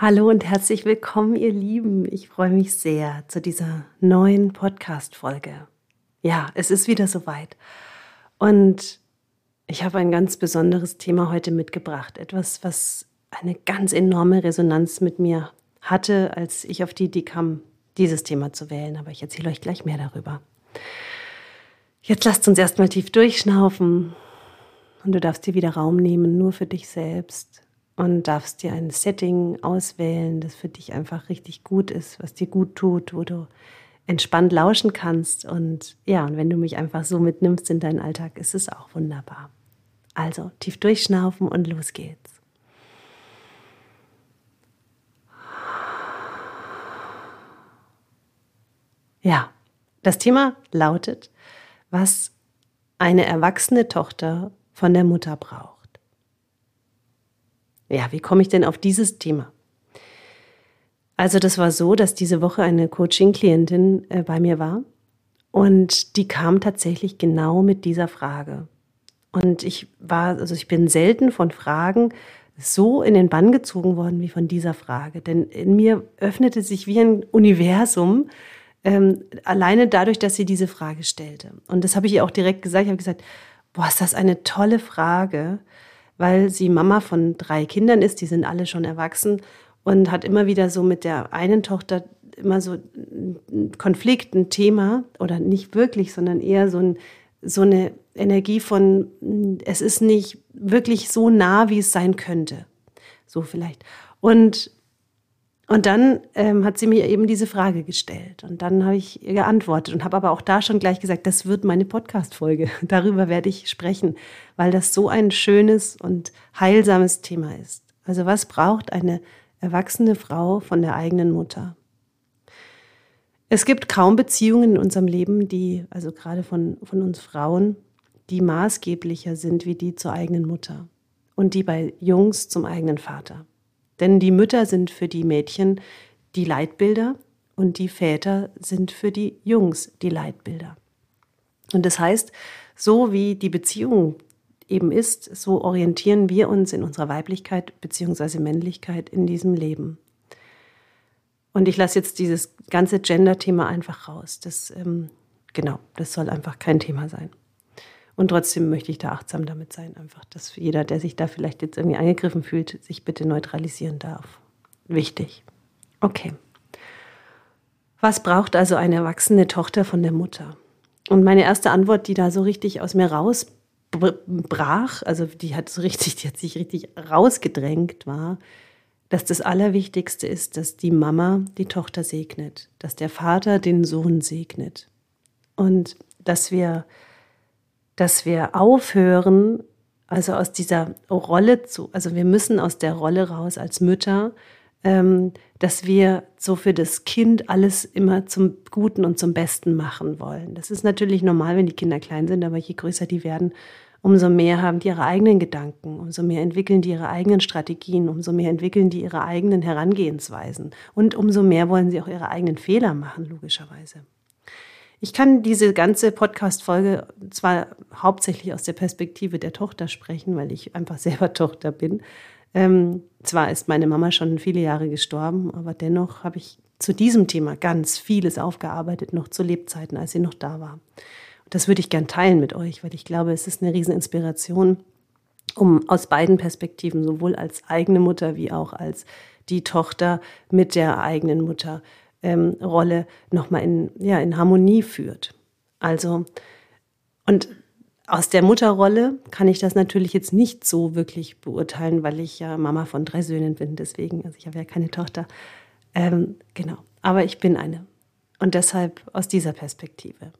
Hallo und herzlich willkommen, ihr Lieben. Ich freue mich sehr zu dieser neuen Podcast-Folge. Ja, es ist wieder soweit. Und ich habe ein ganz besonderes Thema heute mitgebracht. Etwas, was eine ganz enorme Resonanz mit mir hatte, als ich auf die Idee kam, dieses Thema zu wählen. Aber ich erzähle euch gleich mehr darüber. Jetzt lasst uns erstmal tief durchschnaufen. Und du darfst dir wieder Raum nehmen, nur für dich selbst und darfst dir ein Setting auswählen, das für dich einfach richtig gut ist, was dir gut tut, wo du entspannt lauschen kannst. Und ja, und wenn du mich einfach so mitnimmst in deinen Alltag, ist es auch wunderbar. Also tief durchschnaufen und los geht's. Ja, das Thema lautet, was eine erwachsene Tochter von der Mutter braucht. Ja, wie komme ich denn auf dieses Thema? Also das war so, dass diese Woche eine Coaching-Klientin äh, bei mir war und die kam tatsächlich genau mit dieser Frage. Und ich war, also ich bin selten von Fragen so in den Bann gezogen worden wie von dieser Frage. Denn in mir öffnete sich wie ein Universum, ähm, alleine dadurch, dass sie diese Frage stellte. Und das habe ich ihr auch direkt gesagt. Ich habe gesagt, boah, ist das eine tolle Frage weil sie Mama von drei Kindern ist, die sind alle schon erwachsen und hat immer wieder so mit der einen Tochter immer so ein Konflikt, ein Thema oder nicht wirklich, sondern eher so, ein, so eine Energie von, es ist nicht wirklich so nah, wie es sein könnte. So vielleicht. Und und dann ähm, hat sie mir eben diese Frage gestellt. Und dann habe ich ihr geantwortet und habe aber auch da schon gleich gesagt, das wird meine Podcast-Folge. Darüber werde ich sprechen, weil das so ein schönes und heilsames Thema ist. Also was braucht eine erwachsene Frau von der eigenen Mutter? Es gibt kaum Beziehungen in unserem Leben, die, also gerade von, von uns Frauen, die maßgeblicher sind wie die zur eigenen Mutter und die bei Jungs zum eigenen Vater. Denn die Mütter sind für die Mädchen die Leitbilder und die Väter sind für die Jungs die Leitbilder. Und das heißt, so wie die Beziehung eben ist, so orientieren wir uns in unserer Weiblichkeit bzw. Männlichkeit in diesem Leben. Und ich lasse jetzt dieses ganze Gender-Thema einfach raus. Das, ähm, genau, das soll einfach kein Thema sein. Und trotzdem möchte ich da achtsam damit sein, einfach, dass jeder, der sich da vielleicht jetzt irgendwie angegriffen fühlt, sich bitte neutralisieren darf. Wichtig. Okay. Was braucht also eine erwachsene Tochter von der Mutter? Und meine erste Antwort, die da so richtig aus mir rausbrach, also die hat so richtig, die hat sich richtig rausgedrängt, war, dass das Allerwichtigste ist, dass die Mama die Tochter segnet, dass der Vater den Sohn segnet und dass wir dass wir aufhören, also aus dieser Rolle zu, also wir müssen aus der Rolle raus als Mütter, ähm, dass wir so für das Kind alles immer zum Guten und zum Besten machen wollen. Das ist natürlich normal, wenn die Kinder klein sind, aber je größer die werden, umso mehr haben die ihre eigenen Gedanken, umso mehr entwickeln die ihre eigenen Strategien, umso mehr entwickeln die ihre eigenen Herangehensweisen und umso mehr wollen sie auch ihre eigenen Fehler machen, logischerweise. Ich kann diese ganze Podcast-Folge zwar hauptsächlich aus der Perspektive der Tochter sprechen, weil ich einfach selber Tochter bin. Ähm, zwar ist meine Mama schon viele Jahre gestorben, aber dennoch habe ich zu diesem Thema ganz vieles aufgearbeitet, noch zu Lebzeiten, als sie noch da war. Und das würde ich gern teilen mit euch, weil ich glaube, es ist eine Rieseninspiration, um aus beiden Perspektiven, sowohl als eigene Mutter wie auch als die Tochter mit der eigenen Mutter, ähm, Rolle nochmal in, ja, in Harmonie führt. Also, und aus der Mutterrolle kann ich das natürlich jetzt nicht so wirklich beurteilen, weil ich ja Mama von drei Söhnen bin. Deswegen, also ich habe ja keine Tochter. Ähm, genau, aber ich bin eine. Und deshalb aus dieser Perspektive.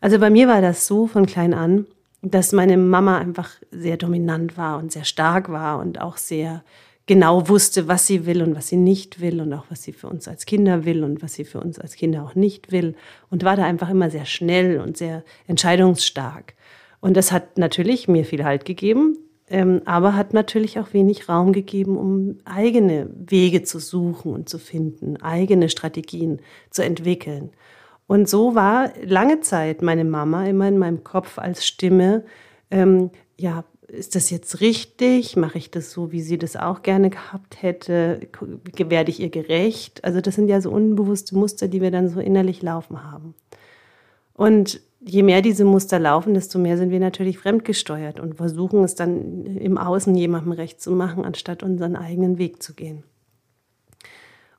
Also bei mir war das so von klein an, dass meine Mama einfach sehr dominant war und sehr stark war und auch sehr genau wusste, was sie will und was sie nicht will und auch was sie für uns als Kinder will und was sie für uns als Kinder auch nicht will und war da einfach immer sehr schnell und sehr entscheidungsstark. Und das hat natürlich mir viel Halt gegeben, ähm, aber hat natürlich auch wenig Raum gegeben, um eigene Wege zu suchen und zu finden, eigene Strategien zu entwickeln. Und so war lange Zeit meine Mama immer in meinem Kopf als Stimme, ähm, ja, ist das jetzt richtig? Mache ich das so, wie sie das auch gerne gehabt hätte? Werde ich ihr gerecht? Also das sind ja so unbewusste Muster, die wir dann so innerlich laufen haben. Und je mehr diese Muster laufen, desto mehr sind wir natürlich fremdgesteuert und versuchen es dann im Außen jemandem recht zu machen, anstatt unseren eigenen Weg zu gehen.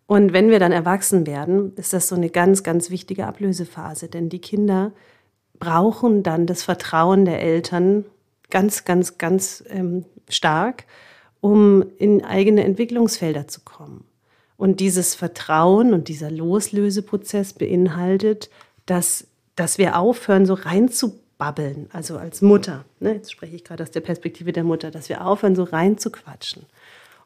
Und wenn wir dann erwachsen werden, ist das so eine ganz, ganz wichtige Ablösephase, denn die Kinder brauchen dann das Vertrauen der Eltern ganz, ganz, ganz ähm, stark, um in eigene Entwicklungsfelder zu kommen. Und dieses Vertrauen und dieser Loslöseprozess beinhaltet, dass, dass wir aufhören, so reinzubabbeln, also als Mutter. Ne, jetzt spreche ich gerade aus der Perspektive der Mutter, dass wir aufhören, so reinzuquatschen.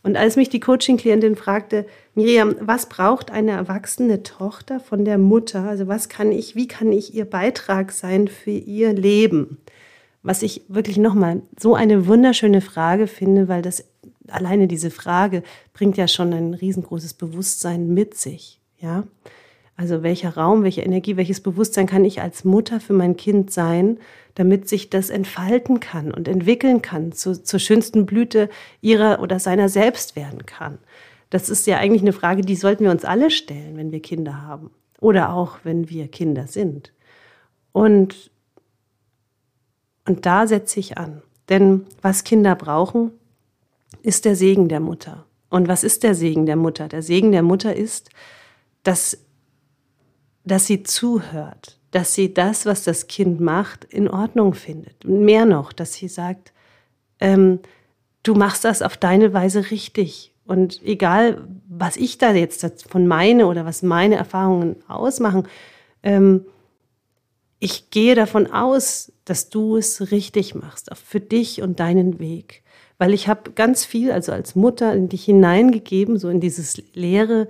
Und als mich die Coaching-Klientin fragte, Miriam, was braucht eine erwachsene Tochter von der Mutter? Also was kann ich, wie kann ich ihr Beitrag sein für ihr Leben? Was ich wirklich nochmal so eine wunderschöne Frage finde, weil das alleine diese Frage bringt ja schon ein riesengroßes Bewusstsein mit sich, ja. Also welcher Raum, welche Energie, welches Bewusstsein kann ich als Mutter für mein Kind sein, damit sich das entfalten kann und entwickeln kann, zu, zur schönsten Blüte ihrer oder seiner selbst werden kann. Das ist ja eigentlich eine Frage, die sollten wir uns alle stellen, wenn wir Kinder haben oder auch wenn wir Kinder sind. Und und da setze ich an. Denn was Kinder brauchen, ist der Segen der Mutter. Und was ist der Segen der Mutter? Der Segen der Mutter ist, dass, dass sie zuhört, dass sie das, was das Kind macht, in Ordnung findet. Und mehr noch, dass sie sagt, ähm, du machst das auf deine Weise richtig. Und egal, was ich da jetzt von meine oder was meine Erfahrungen ausmachen, ähm, ich gehe davon aus, dass du es richtig machst, auch für dich und deinen Weg. Weil ich habe ganz viel, also als Mutter, in dich hineingegeben, so in dieses leere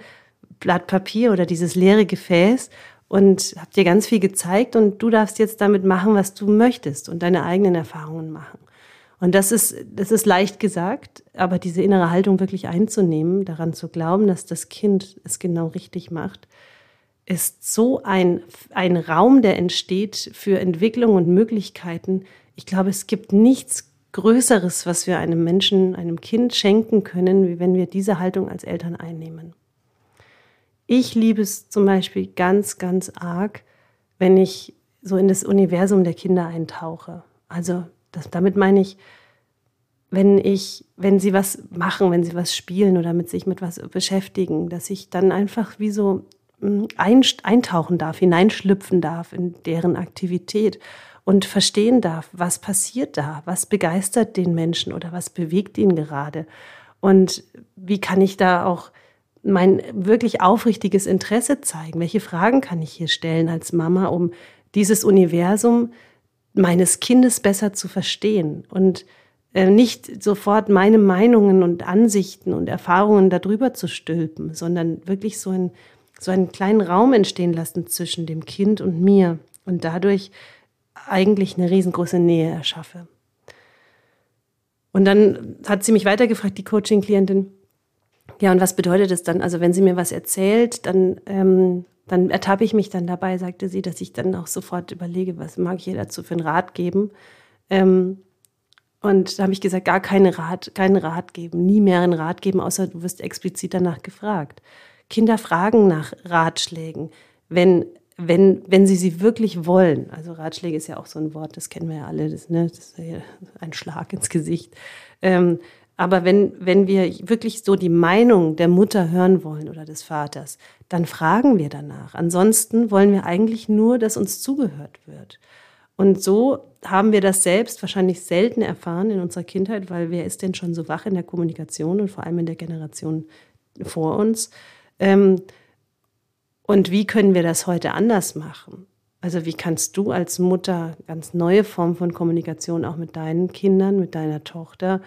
Blatt Papier oder dieses leere Gefäß und habe dir ganz viel gezeigt und du darfst jetzt damit machen, was du möchtest und deine eigenen Erfahrungen machen. Und das ist, das ist leicht gesagt, aber diese innere Haltung wirklich einzunehmen, daran zu glauben, dass das Kind es genau richtig macht, ist so ein, ein Raum, der entsteht für Entwicklung und Möglichkeiten. Ich glaube, es gibt nichts Größeres, was wir einem Menschen, einem Kind schenken können, wie wenn wir diese Haltung als Eltern einnehmen. Ich liebe es zum Beispiel ganz, ganz arg, wenn ich so in das Universum der Kinder eintauche. Also das, damit meine ich, wenn ich, wenn sie was machen, wenn sie was spielen oder mit sich mit was beschäftigen, dass ich dann einfach wie so eintauchen darf, hineinschlüpfen darf in deren Aktivität und verstehen darf, was passiert da, was begeistert den Menschen oder was bewegt ihn gerade und wie kann ich da auch mein wirklich aufrichtiges Interesse zeigen, welche Fragen kann ich hier stellen als Mama, um dieses Universum meines Kindes besser zu verstehen und äh, nicht sofort meine Meinungen und Ansichten und Erfahrungen darüber zu stülpen, sondern wirklich so ein so einen kleinen Raum entstehen lassen zwischen dem Kind und mir und dadurch eigentlich eine riesengroße Nähe erschaffe. Und dann hat sie mich weitergefragt, die Coaching-Klientin, ja, und was bedeutet es dann? Also wenn sie mir was erzählt, dann, ähm, dann ertappe ich mich dann dabei, sagte sie, dass ich dann auch sofort überlege, was mag ich ihr dazu für einen Rat geben. Ähm, und da habe ich gesagt, gar keine Rat, keinen Rat geben, nie mehr einen Rat geben, außer du wirst explizit danach gefragt. Kinder fragen nach Ratschlägen, wenn, wenn, wenn sie sie wirklich wollen. Also Ratschläge ist ja auch so ein Wort, das kennen wir ja alle, das, ne, das ist ein Schlag ins Gesicht. Ähm, aber wenn, wenn wir wirklich so die Meinung der Mutter hören wollen oder des Vaters, dann fragen wir danach. Ansonsten wollen wir eigentlich nur, dass uns zugehört wird. Und so haben wir das selbst wahrscheinlich selten erfahren in unserer Kindheit, weil wer ist denn schon so wach in der Kommunikation und vor allem in der Generation vor uns, ähm, und wie können wir das heute anders machen? Also wie kannst du als Mutter ganz neue Formen von Kommunikation auch mit deinen Kindern, mit deiner Tochter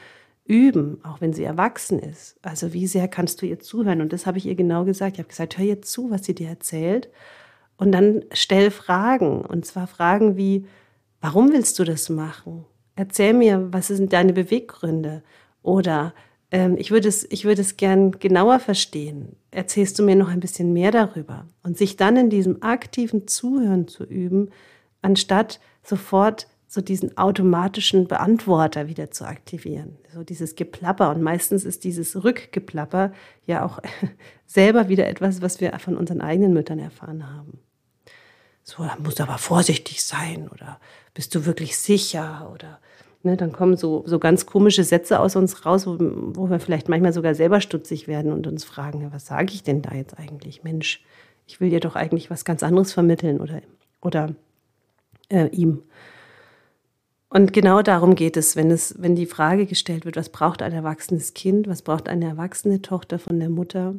üben, auch wenn sie erwachsen ist? Also wie sehr kannst du ihr zuhören? Und das habe ich ihr genau gesagt. Ich habe gesagt, hör ihr zu, was sie dir erzählt. Und dann stell Fragen. Und zwar Fragen wie, warum willst du das machen? Erzähl mir, was sind deine Beweggründe? Oder ähm, ich würde es, ich würde es gern genauer verstehen. Erzählst du mir noch ein bisschen mehr darüber? Und sich dann in diesem aktiven Zuhören zu üben, anstatt sofort so diesen automatischen Beantworter wieder zu aktivieren. So dieses Geplapper. Und meistens ist dieses Rückgeplapper ja auch selber wieder etwas, was wir von unseren eigenen Müttern erfahren haben. So, da musst du aber vorsichtig sein oder bist du wirklich sicher oder ne, dann kommen so, so ganz komische Sätze aus uns raus, wo, wo wir vielleicht manchmal sogar selber stutzig werden und uns fragen, was sage ich denn da jetzt eigentlich? Mensch, ich will dir doch eigentlich was ganz anderes vermitteln oder, oder äh, ihm. Und genau darum geht es, wenn es, wenn die Frage gestellt wird, was braucht ein erwachsenes Kind, was braucht eine erwachsene Tochter von der Mutter?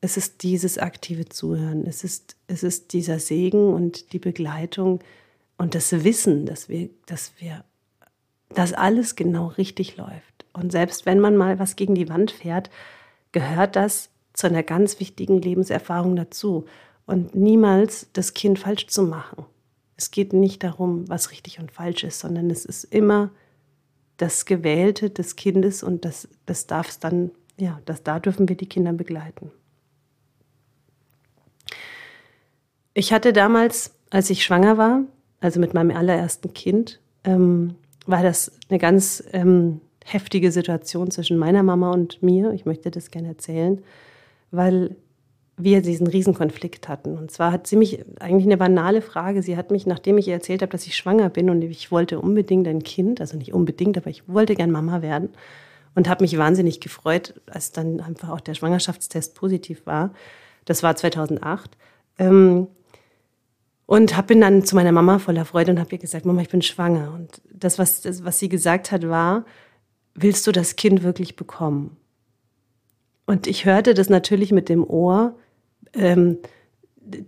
Es ist dieses aktive Zuhören, es ist, es ist dieser Segen und die Begleitung und das Wissen, dass wir, dass wir, dass alles genau richtig läuft. Und selbst wenn man mal was gegen die Wand fährt, gehört das zu einer ganz wichtigen Lebenserfahrung dazu und niemals das Kind falsch zu machen. Es geht nicht darum, was richtig und falsch ist, sondern es ist immer das Gewählte des Kindes und das, das darf es dann, ja, das, da dürfen wir die Kinder begleiten. Ich hatte damals, als ich schwanger war, also mit meinem allerersten Kind, ähm, war das eine ganz ähm, heftige Situation zwischen meiner Mama und mir. Ich möchte das gerne erzählen, weil wir diesen Riesenkonflikt hatten. Und zwar hat sie mich eigentlich eine banale Frage. Sie hat mich, nachdem ich ihr erzählt habe, dass ich schwanger bin und ich wollte unbedingt ein Kind, also nicht unbedingt, aber ich wollte gern Mama werden und habe mich wahnsinnig gefreut, als dann einfach auch der Schwangerschaftstest positiv war. Das war 2008. Ähm, und hab, bin dann zu meiner Mama voller Freude und habe ihr gesagt, Mama, ich bin schwanger. Und das was, das, was sie gesagt hat, war, willst du das Kind wirklich bekommen? Und ich hörte das natürlich mit dem Ohr, ähm,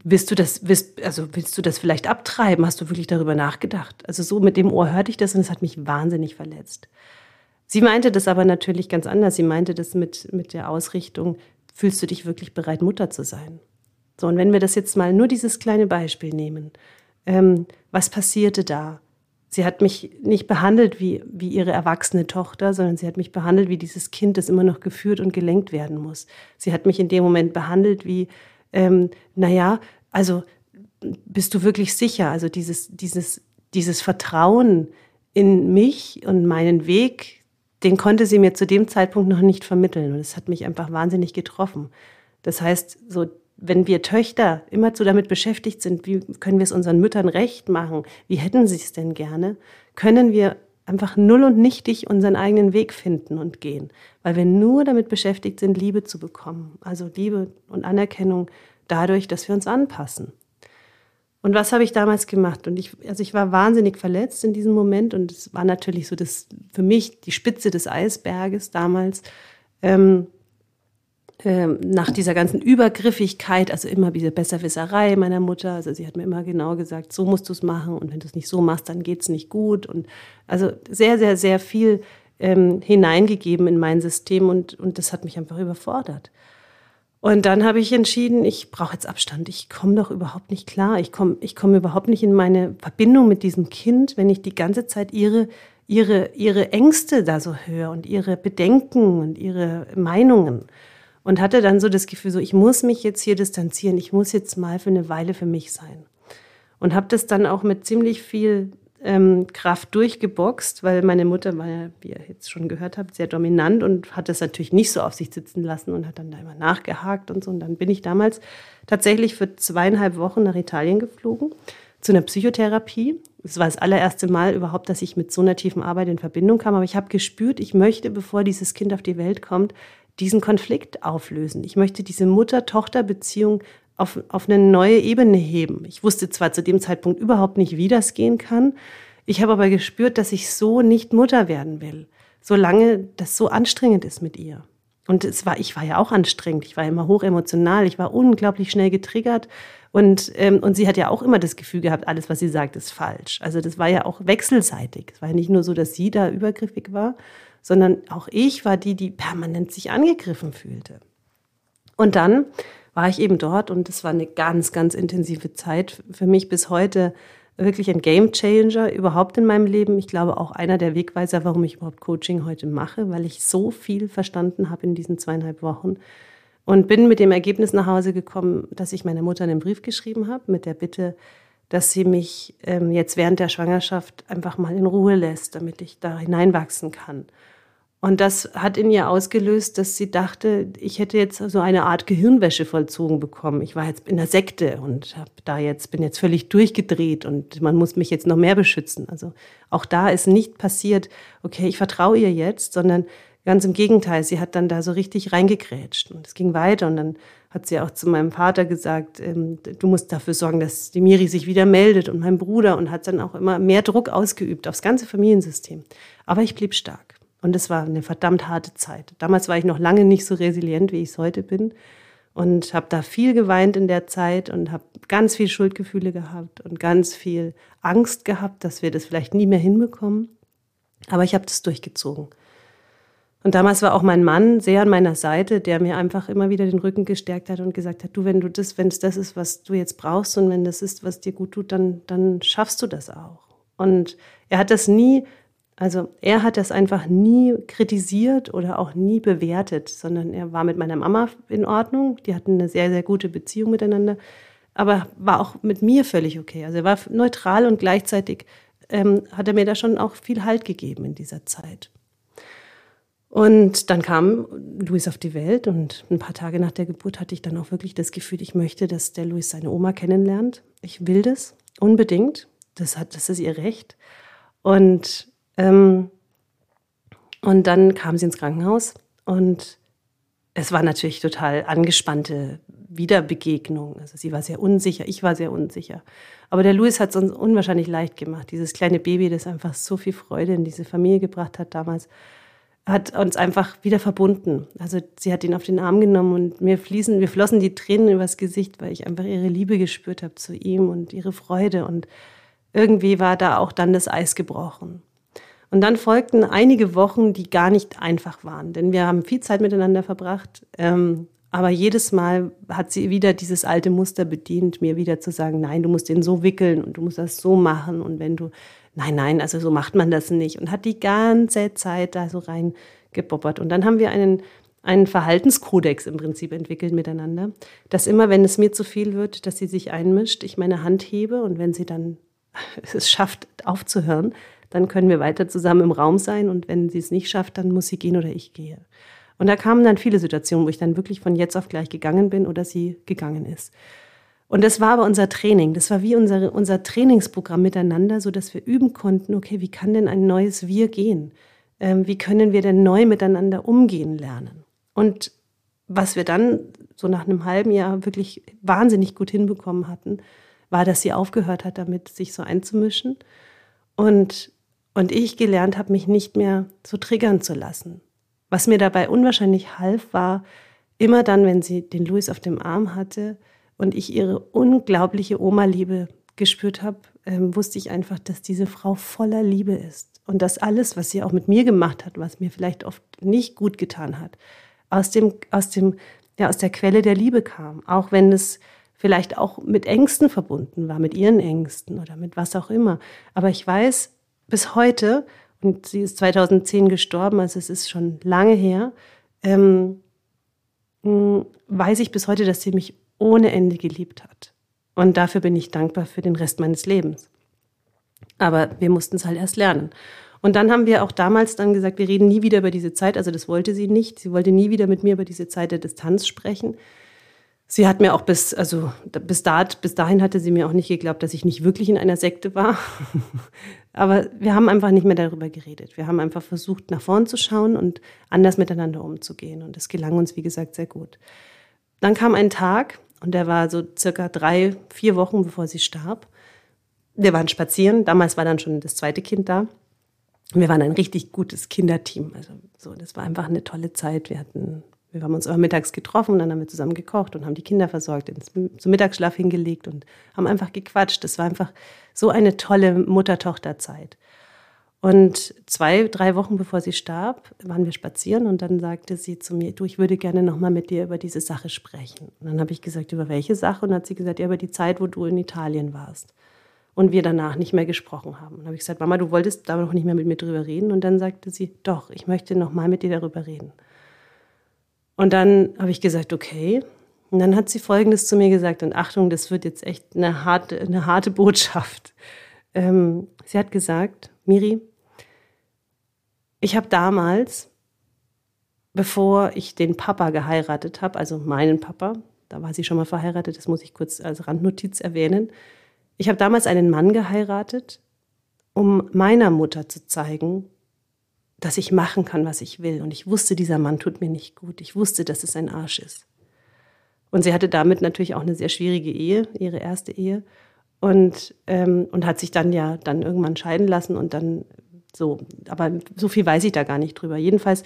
willst du das, willst, also willst du das vielleicht abtreiben? Hast du wirklich darüber nachgedacht? Also so mit dem Ohr hörte ich das und es hat mich wahnsinnig verletzt. Sie meinte das aber natürlich ganz anders. Sie meinte das mit, mit der Ausrichtung, fühlst du dich wirklich bereit, Mutter zu sein? So, und wenn wir das jetzt mal nur dieses kleine Beispiel nehmen, ähm, was passierte da? Sie hat mich nicht behandelt wie, wie ihre erwachsene Tochter, sondern sie hat mich behandelt wie dieses Kind, das immer noch geführt und gelenkt werden muss. Sie hat mich in dem Moment behandelt wie ähm, naja, also bist du wirklich sicher? Also dieses, dieses, dieses Vertrauen in mich und meinen Weg, den konnte sie mir zu dem Zeitpunkt noch nicht vermitteln. Und es hat mich einfach wahnsinnig getroffen. Das heißt, so, wenn wir Töchter immer zu damit beschäftigt sind, wie können wir es unseren Müttern recht machen? Wie hätten sie es denn gerne? Können wir einfach null und nichtig unseren eigenen Weg finden und gehen, weil wir nur damit beschäftigt sind, Liebe zu bekommen. Also Liebe und Anerkennung dadurch, dass wir uns anpassen. Und was habe ich damals gemacht? Und ich, also ich war wahnsinnig verletzt in diesem Moment und es war natürlich so das für mich die Spitze des Eisberges damals. Ähm, nach dieser ganzen Übergriffigkeit, also immer diese Besserwisserei meiner Mutter. Also sie hat mir immer genau gesagt, so musst du es machen und wenn du es nicht so machst, dann geht es nicht gut. Und also sehr, sehr, sehr viel ähm, hineingegeben in mein System und, und das hat mich einfach überfordert. Und dann habe ich entschieden, ich brauche jetzt Abstand. Ich komme doch überhaupt nicht klar. Ich komme ich komm überhaupt nicht in meine Verbindung mit diesem Kind, wenn ich die ganze Zeit ihre, ihre, ihre Ängste da so höre und ihre Bedenken und ihre Meinungen und hatte dann so das Gefühl, so ich muss mich jetzt hier distanzieren, ich muss jetzt mal für eine Weile für mich sein. Und habe das dann auch mit ziemlich viel ähm, Kraft durchgeboxt, weil meine Mutter war ja, wie ihr jetzt schon gehört habt, sehr dominant und hat das natürlich nicht so auf sich sitzen lassen und hat dann da immer nachgehakt und so. Und dann bin ich damals tatsächlich für zweieinhalb Wochen nach Italien geflogen zu einer Psychotherapie. Es war das allererste Mal überhaupt, dass ich mit so einer tiefen Arbeit in Verbindung kam. Aber ich habe gespürt, ich möchte, bevor dieses Kind auf die Welt kommt, diesen Konflikt auflösen. Ich möchte diese Mutter-Tochter-Beziehung auf, auf eine neue Ebene heben. Ich wusste zwar zu dem Zeitpunkt überhaupt nicht, wie das gehen kann. Ich habe aber gespürt, dass ich so nicht Mutter werden will, solange das so anstrengend ist mit ihr. Und es war, ich war ja auch anstrengend. Ich war immer hoch emotional. Ich war unglaublich schnell getriggert. Und, ähm, und sie hat ja auch immer das Gefühl gehabt, alles, was sie sagt, ist falsch. Also das war ja auch wechselseitig. Es war ja nicht nur so, dass sie da übergriffig war, sondern auch ich war die, die permanent sich angegriffen fühlte. Und dann war ich eben dort und es war eine ganz, ganz intensive Zeit für mich bis heute wirklich ein Game Changer überhaupt in meinem Leben. Ich glaube auch einer der Wegweiser, warum ich überhaupt Coaching heute mache, weil ich so viel verstanden habe in diesen zweieinhalb Wochen und bin mit dem Ergebnis nach Hause gekommen, dass ich meiner Mutter einen Brief geschrieben habe mit der Bitte, dass sie mich ähm, jetzt während der Schwangerschaft einfach mal in Ruhe lässt, damit ich da hineinwachsen kann. Und das hat in ihr ausgelöst, dass sie dachte, ich hätte jetzt so eine Art Gehirnwäsche vollzogen bekommen. Ich war jetzt in der Sekte und hab da jetzt bin jetzt völlig durchgedreht und man muss mich jetzt noch mehr beschützen. Also auch da ist nicht passiert, okay, ich vertraue ihr jetzt, sondern ganz im Gegenteil, sie hat dann da so richtig reingekrätscht und es ging weiter und dann hat sie auch zu meinem Vater gesagt, ähm, du musst dafür sorgen, dass die Miri sich wieder meldet und mein Bruder und hat dann auch immer mehr Druck ausgeübt aufs ganze Familiensystem. Aber ich blieb stark. Und es war eine verdammt harte Zeit. Damals war ich noch lange nicht so resilient, wie ich es heute bin. Und habe da viel geweint in der Zeit und habe ganz viel Schuldgefühle gehabt und ganz viel Angst gehabt, dass wir das vielleicht nie mehr hinbekommen. Aber ich habe das durchgezogen. Und damals war auch mein Mann sehr an meiner Seite, der mir einfach immer wieder den Rücken gestärkt hat und gesagt hat, du, wenn du das, wenn es das ist, was du jetzt brauchst und wenn das ist, was dir gut tut, dann, dann schaffst du das auch. Und er hat das nie also er hat das einfach nie kritisiert oder auch nie bewertet, sondern er war mit meiner Mama in Ordnung. Die hatten eine sehr, sehr gute Beziehung miteinander, aber war auch mit mir völlig okay. Also er war neutral und gleichzeitig ähm, hat er mir da schon auch viel Halt gegeben in dieser Zeit. Und dann kam Luis auf die Welt und ein paar Tage nach der Geburt hatte ich dann auch wirklich das Gefühl, ich möchte, dass der Luis seine Oma kennenlernt. Ich will das unbedingt. Das, hat, das ist ihr Recht. Und ähm, und dann kam sie ins Krankenhaus und es war natürlich total angespannte Wiederbegegnung. Also sie war sehr unsicher, ich war sehr unsicher. Aber der Louis hat es uns unwahrscheinlich leicht gemacht. Dieses kleine Baby, das einfach so viel Freude in diese Familie gebracht hat damals, hat uns einfach wieder verbunden. Also sie hat ihn auf den Arm genommen und mir fließen, mir flossen die Tränen übers Gesicht, weil ich einfach ihre Liebe gespürt habe zu ihm und ihre Freude. Und irgendwie war da auch dann das Eis gebrochen. Und dann folgten einige Wochen, die gar nicht einfach waren, denn wir haben viel Zeit miteinander verbracht. Ähm, aber jedes Mal hat sie wieder dieses alte Muster bedient, mir wieder zu sagen, nein, du musst den so wickeln und du musst das so machen. Und wenn du, nein, nein, also so macht man das nicht. Und hat die ganze Zeit da so reingebobbert. Und dann haben wir einen, einen Verhaltenskodex im Prinzip entwickelt miteinander, dass immer, wenn es mir zu viel wird, dass sie sich einmischt, ich meine Hand hebe und wenn sie dann es schafft, aufzuhören, dann können wir weiter zusammen im Raum sein und wenn sie es nicht schafft, dann muss sie gehen oder ich gehe. Und da kamen dann viele Situationen, wo ich dann wirklich von jetzt auf gleich gegangen bin oder sie gegangen ist. Und das war aber unser Training. Das war wie unser, unser Trainingsprogramm miteinander, so dass wir üben konnten, okay, wie kann denn ein neues Wir gehen? Ähm, wie können wir denn neu miteinander umgehen lernen? Und was wir dann so nach einem halben Jahr wirklich wahnsinnig gut hinbekommen hatten, war, dass sie aufgehört hat, damit sich so einzumischen und und ich gelernt habe, mich nicht mehr so triggern zu lassen. Was mir dabei unwahrscheinlich half, war immer dann, wenn sie den Louis auf dem Arm hatte und ich ihre unglaubliche Oma-Liebe gespürt habe, ähm, wusste ich einfach, dass diese Frau voller Liebe ist. Und dass alles, was sie auch mit mir gemacht hat, was mir vielleicht oft nicht gut getan hat, aus dem, aus dem, ja, aus der Quelle der Liebe kam. Auch wenn es vielleicht auch mit Ängsten verbunden war, mit ihren Ängsten oder mit was auch immer. Aber ich weiß, bis heute, und sie ist 2010 gestorben, also es ist schon lange her, ähm, weiß ich bis heute, dass sie mich ohne Ende geliebt hat. Und dafür bin ich dankbar für den Rest meines Lebens. Aber wir mussten es halt erst lernen. Und dann haben wir auch damals dann gesagt, wir reden nie wieder über diese Zeit. Also das wollte sie nicht. Sie wollte nie wieder mit mir über diese Zeit der Distanz sprechen. Sie hat mir auch bis, also bis, dahin, bis dahin hatte sie mir auch nicht geglaubt, dass ich nicht wirklich in einer Sekte war. Aber wir haben einfach nicht mehr darüber geredet. Wir haben einfach versucht, nach vorn zu schauen und anders miteinander umzugehen. Und es gelang uns, wie gesagt, sehr gut. Dann kam ein Tag, und der war so circa drei, vier Wochen, bevor sie starb. Wir waren spazieren. Damals war dann schon das zweite Kind da. Wir waren ein richtig gutes Kinderteam. Also so, das war einfach eine tolle Zeit. Wir hatten wir haben uns aber mittags getroffen und dann haben wir zusammen gekocht und haben die Kinder versorgt, ins, zum Mittagsschlaf hingelegt und haben einfach gequatscht. Das war einfach so eine tolle Mutter-Tochter-Zeit. Und zwei, drei Wochen bevor sie starb, waren wir spazieren und dann sagte sie zu mir, du, ich würde gerne nochmal mit dir über diese Sache sprechen. Und dann habe ich gesagt, über welche Sache? Und dann hat sie gesagt, ja, über die Zeit, wo du in Italien warst. Und wir danach nicht mehr gesprochen haben. Und dann habe ich gesagt, Mama, du wolltest da noch nicht mehr mit mir drüber reden. Und dann sagte sie, doch, ich möchte nochmal mit dir darüber reden. Und dann habe ich gesagt, okay, Und dann hat sie Folgendes zu mir gesagt, und Achtung, das wird jetzt echt eine harte, eine harte Botschaft. Ähm, sie hat gesagt, Miri, ich habe damals, bevor ich den Papa geheiratet habe, also meinen Papa, da war sie schon mal verheiratet, das muss ich kurz als Randnotiz erwähnen, ich habe damals einen Mann geheiratet, um meiner Mutter zu zeigen, dass ich machen kann, was ich will. Und ich wusste, dieser Mann tut mir nicht gut. Ich wusste, dass es ein Arsch ist. Und sie hatte damit natürlich auch eine sehr schwierige Ehe, ihre erste Ehe. Und, ähm, und hat sich dann ja dann irgendwann scheiden lassen und dann so. Aber so viel weiß ich da gar nicht drüber. Jedenfalls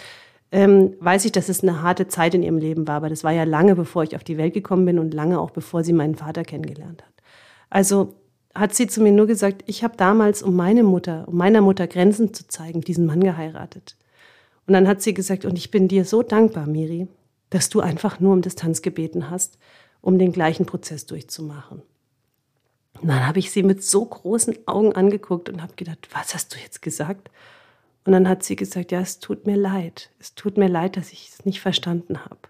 ähm, weiß ich, dass es eine harte Zeit in ihrem Leben war. Aber das war ja lange, bevor ich auf die Welt gekommen bin und lange auch, bevor sie meinen Vater kennengelernt hat. Also hat sie zu mir nur gesagt, ich habe damals, um meine Mutter, um meiner Mutter Grenzen zu zeigen, diesen Mann geheiratet. Und dann hat sie gesagt, und ich bin dir so dankbar, Miri, dass du einfach nur um Distanz gebeten hast, um den gleichen Prozess durchzumachen. Und dann habe ich sie mit so großen Augen angeguckt und habe gedacht, was hast du jetzt gesagt? Und dann hat sie gesagt, ja, es tut mir leid. Es tut mir leid, dass ich es nicht verstanden habe.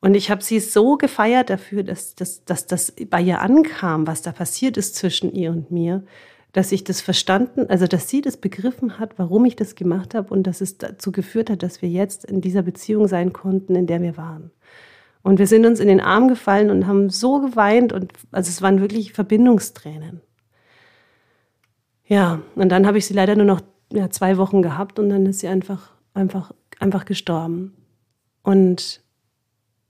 Und ich habe sie so gefeiert dafür, dass, dass, dass das bei ihr ankam, was da passiert ist zwischen ihr und mir, dass ich das verstanden, also dass sie das begriffen hat, warum ich das gemacht habe und dass es dazu geführt hat, dass wir jetzt in dieser Beziehung sein konnten, in der wir waren. Und wir sind uns in den Arm gefallen und haben so geweint und also es waren wirklich Verbindungstränen. Ja, und dann habe ich sie leider nur noch ja, zwei Wochen gehabt und dann ist sie einfach, einfach, einfach gestorben. Und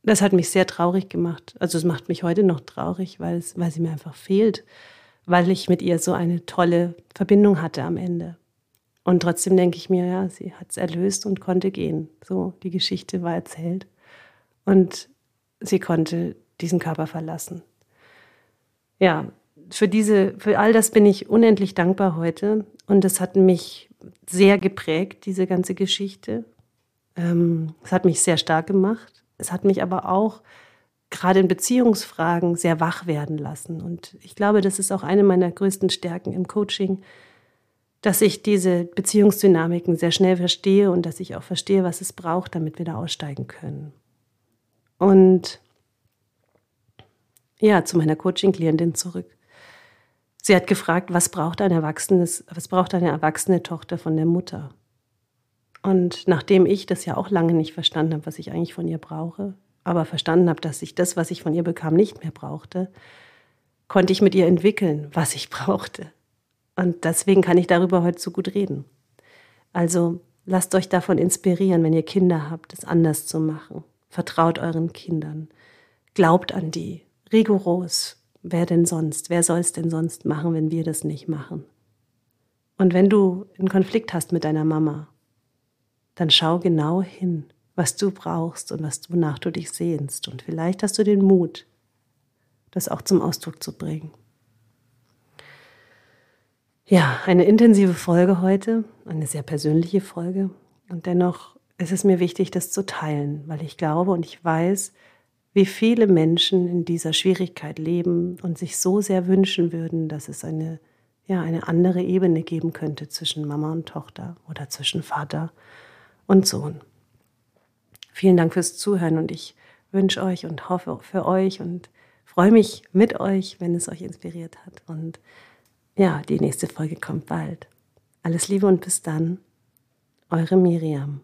das hat mich sehr traurig gemacht. Also es macht mich heute noch traurig, weil, es, weil sie mir einfach fehlt, weil ich mit ihr so eine tolle Verbindung hatte am Ende. Und trotzdem denke ich mir, ja, sie hat es erlöst und konnte gehen. So, die Geschichte war erzählt. Und sie konnte diesen Körper verlassen. Ja, für diese, für all das bin ich unendlich dankbar heute. Und es hat mich sehr geprägt, diese ganze Geschichte. Ähm, es hat mich sehr stark gemacht. Es hat mich aber auch gerade in Beziehungsfragen sehr wach werden lassen. Und ich glaube, das ist auch eine meiner größten Stärken im Coaching, dass ich diese Beziehungsdynamiken sehr schnell verstehe und dass ich auch verstehe, was es braucht, damit wir da aussteigen können. Und ja, zu meiner Coaching-Klientin zurück. Sie hat gefragt, was braucht ein erwachsenes, was braucht eine erwachsene Tochter von der Mutter? Und nachdem ich das ja auch lange nicht verstanden habe, was ich eigentlich von ihr brauche, aber verstanden habe, dass ich das, was ich von ihr bekam, nicht mehr brauchte, konnte ich mit ihr entwickeln, was ich brauchte. Und deswegen kann ich darüber heute so gut reden. Also lasst euch davon inspirieren, wenn ihr Kinder habt, es anders zu machen. Vertraut euren Kindern. Glaubt an die. Rigoros. Wer denn sonst? Wer soll es denn sonst machen, wenn wir das nicht machen? Und wenn du einen Konflikt hast mit deiner Mama dann schau genau hin, was du brauchst und was, wonach du dich sehnst. Und vielleicht hast du den Mut, das auch zum Ausdruck zu bringen. Ja, eine intensive Folge heute, eine sehr persönliche Folge. Und dennoch ist es mir wichtig, das zu teilen, weil ich glaube und ich weiß, wie viele Menschen in dieser Schwierigkeit leben und sich so sehr wünschen würden, dass es eine, ja, eine andere Ebene geben könnte zwischen Mama und Tochter oder zwischen Vater und Sohn. Vielen Dank fürs Zuhören und ich wünsche euch und hoffe für euch und freue mich mit euch, wenn es euch inspiriert hat. Und ja, die nächste Folge kommt bald. Alles Liebe und bis dann, eure Miriam.